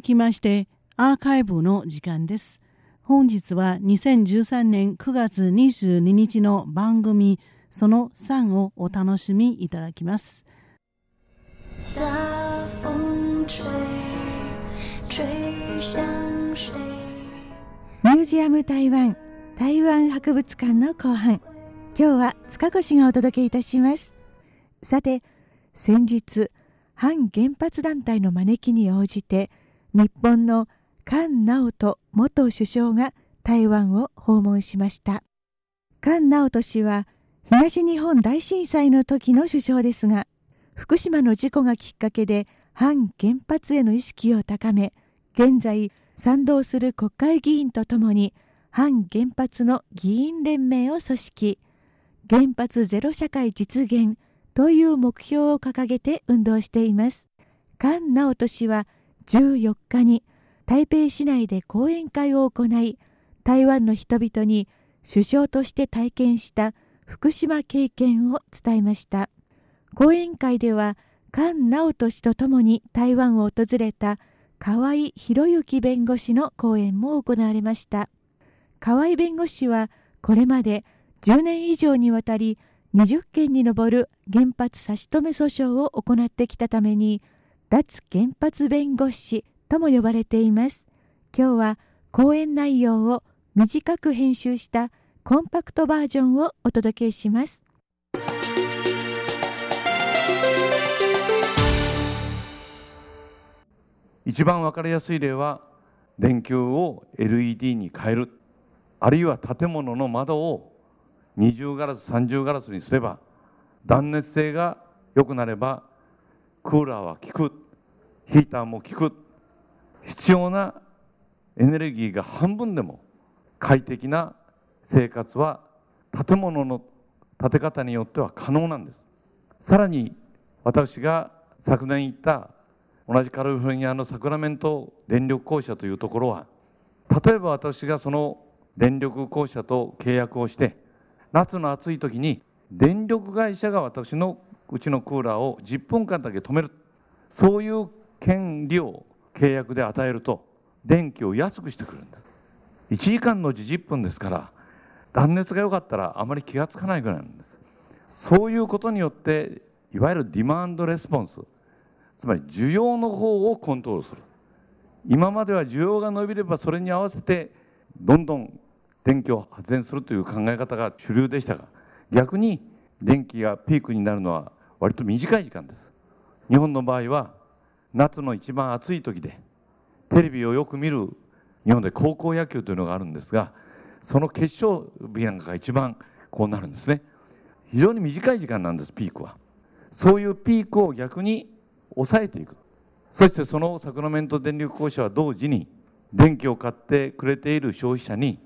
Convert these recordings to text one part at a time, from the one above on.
続きましてアーカイブの時間です。本日は2013年9月22日の番組その3をお楽しみいただきます。ミュージアム台湾台湾博物館の後半。今日は塚越がお届けいたします。さて先日反原発団体の招きに応じて日本の菅直人元首相が台湾を訪問しました。菅直人氏は東日本大震災の時の首相ですが福島の事故がきっかけで反原発への意識を高め現在賛同する国会議員とともに反原発の議員連盟を組織。原発ゼロ社会実現という目標を掲げて運動しています。菅直人氏は14日に台北市内で講演会を行い台湾の人々に首相として体験した福島経験を伝えました。講演会では菅直人氏とともに台湾を訪れた河合博之弁護士の講演も行われました。河合弁護士はこれまで10年以上にわたり20件に上る原発差し止め訴訟を行ってきたために脱原発弁護士とも呼ばれています。今日は講演内容を短く編集したコンパクトバージョンをお届けします。一番わかりやすい例は電球を LED に変える。あるいは建物の窓を二重ガラス三重ガラスにすれば断熱性が良くなればクーラーは効く。ヒーターも効く。必要なエネルギーが半分でも快適な生活は建物の建て方によっては可能なんです。さらに私が昨年行った同じカリフォルニアのサクラメント電力公社というところは例えば私がその電力公社と契約をして夏の暑い時に電力会社が私のうちのクーラーを10分間だけ止める。そういう権利を契約で与えると電気を安くしてくるんです。1時間のうち10分ですから断熱が良かったらあまり気が付かないぐらいなんです。そういうことによっていわゆるディマンドレスポンスつまり需要の方をコントロールする。今までは需要が伸びればそれに合わせてどんどん電気を発電するという考え方が主流でしたが逆に電気がピークになるのは割と短い時間です。日本の場合は夏の一番暑い時でテレビをよく見る日本で高校野球というのがあるんですがその決勝日なんかが一番こうなるんですね。非常に短い時間なんですピークは。そういうピークを逆に抑えていく。そしてそのサクラメント電力公社は同時に電気を買ってくれている消費者に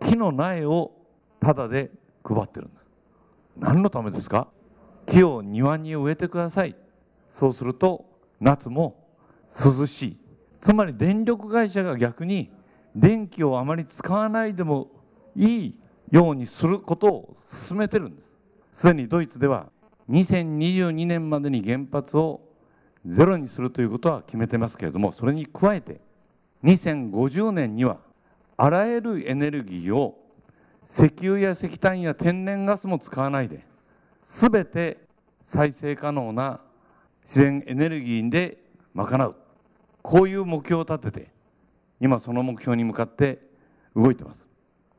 木の苗をタダで配ってるんです。何のためですか？木を庭に植えてください。そうすると夏も涼しい。つまり電力会社が逆に電気をあまり使わないでもいいようにすることを進めてるんです。すでにドイツでは2022年までに原発をゼロにするということは決めてますけれどもそれに加えて2050年にはあらゆるエネルギーを石油や石炭や天然ガスも使わないで全て再生可能な自然エネルギーで賄う。こういう目標を立てて今その目標に向かって動いてます。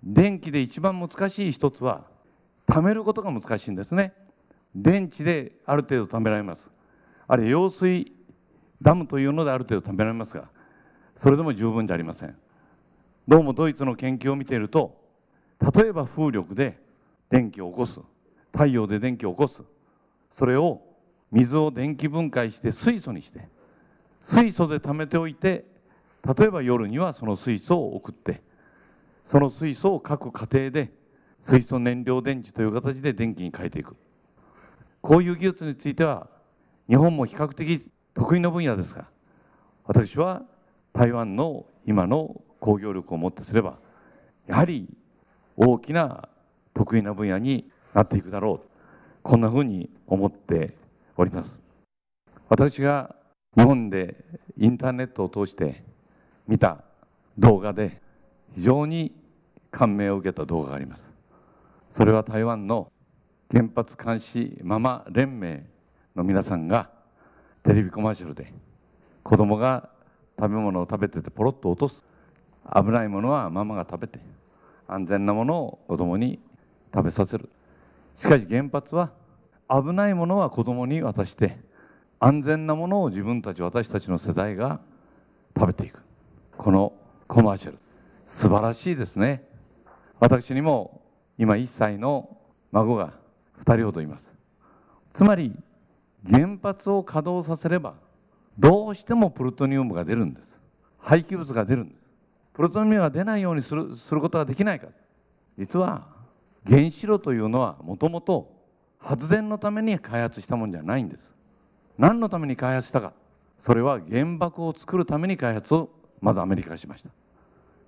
電気で一番難しい一つは貯めることが難しいんですね。電池である程度貯められます。あるいは揚水ダムというのである程度貯められますがそれでも十分じゃありません。どうもドイツの研究を見ていると例えば風力で電気を起こす。太陽で電気を起こす。それを水を電気分解して水素にして。水素で貯めておいて例えば夜にはその水素を送って。その水素を各家庭で水素燃料電池という形で電気に変えていく。こういう技術については日本も比較的得意の分野ですが私は台湾の今の工業力をもってすればやはり大きな得意な分野になっていくだろう。こんなふうに思っております。私が日本でインターネットを通して見た動画で非常に感銘を受けた動画があります。それは台湾の原発監視ママ連盟の皆さんがテレビコマーシャルで子供が食べ物を食べててポロッと落とす。危ないものはママが食べて安全なものを子供に食べさせる。しかし原発は危ないものは子供に渡して安全なものを自分たち私たちの世代が食べていく。このコマーシャル。素晴らしいですね。私にも今1歳の孫が2人ほどいます。つまり原発を稼働させればどうしてもプルトニウムが出るんです。廃棄物が出るんです。プルトニウムが出ないようにするすることができないか。実は原子炉というのはもともと発電のために開発したもんじゃないんです。何のために開発したか。それは原爆を作るために開発をまずアメリカがしました。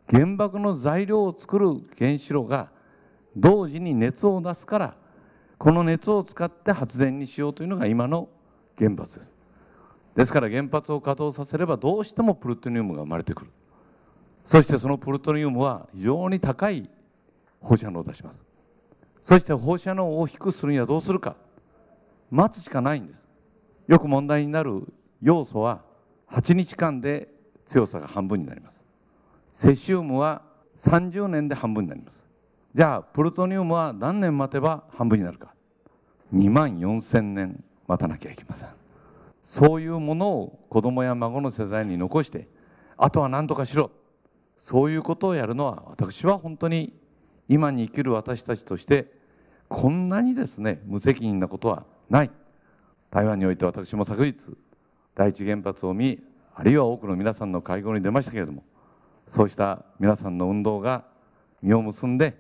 原爆の材料を作る原子炉が同時に熱を出すからこの熱を使って発電にしようというのが今の原発です。ですから原発を稼働させればどうしてもプルトニウムが生まれてくる。そしてそのプルトニウムは非常に高い放射能を出します。そして放射能を低くするにはどうするか。待つしかないんです。よく問題になる要素は8日間で強さが半分になります。セシウムは30年で半分になります。じゃあプルトニウムは何年待てば半分になるか。2万4000年待たなきゃいけません。そういうものを子供や孫の世代に残してあとは何とかしろ。そういうことをやるのは私は本当に今に生きる私たちとしてこんなにですね無責任なことはない。台湾において私も昨日第一原発を見あるいは多くの皆さんの会合に出ましたけれどもそうした皆さんの運動が実を結んで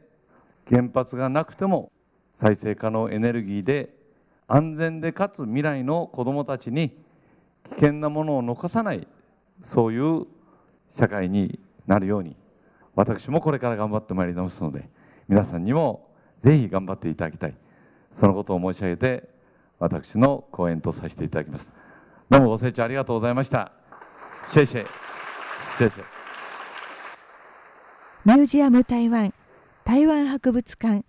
原発がなくても再生可能エネルギーで安全でかつ未来の子どもたちに危険なものを残さないそういう社会になるように私もこれから頑張ってまいりますので皆さんにもぜひ頑張っていただきたい。そのことを申し上げて私の講演とさせていただきます。どうもご清聴ありがとうございました。謝謝謝謝ミュージアム台湾台湾博物館。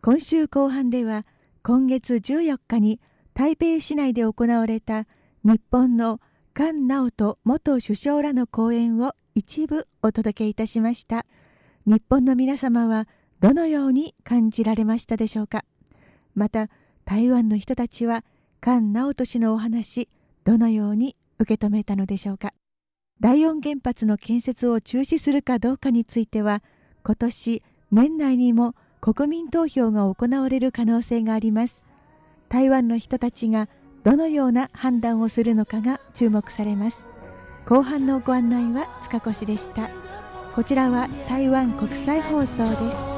今週後半では今月14日に台北市内で行われた日本の菅直人元首相らの講演を一部お届けいたしました。日本の皆様はどのように感じられましたでしょうか？また台湾の人たちは菅直人氏のお話どのように受け止めたのでしょうか？第四原発の建設を中止するかどうかについては今年年内にも国民投票が行われる可能性があります。台湾の人たちがどのような判断をするのかが注目されます。後半のご案内は塚越でした。こちらは台湾国際放送です。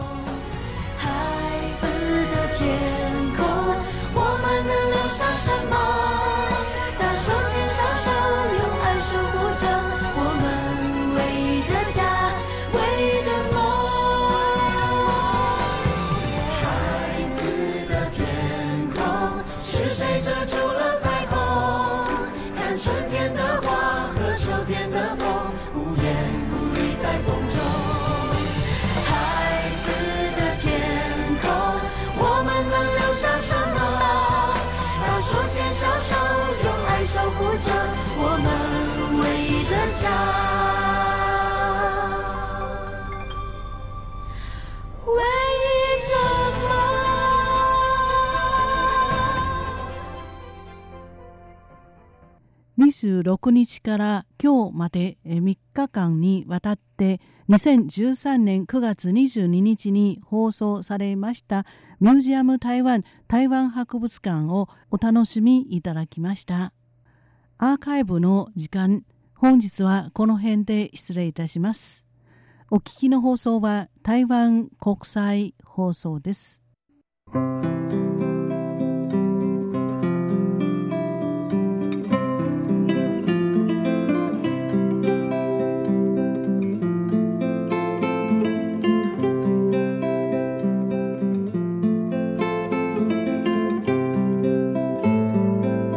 26日から今日まで3日間にわたって2013年9月22日に放送されましたミュージアム台湾台湾博物館をお楽しみいただきましたアーカイブの時間本日はこの辺で失礼いたしますお聞きの放送は台湾国際放送です。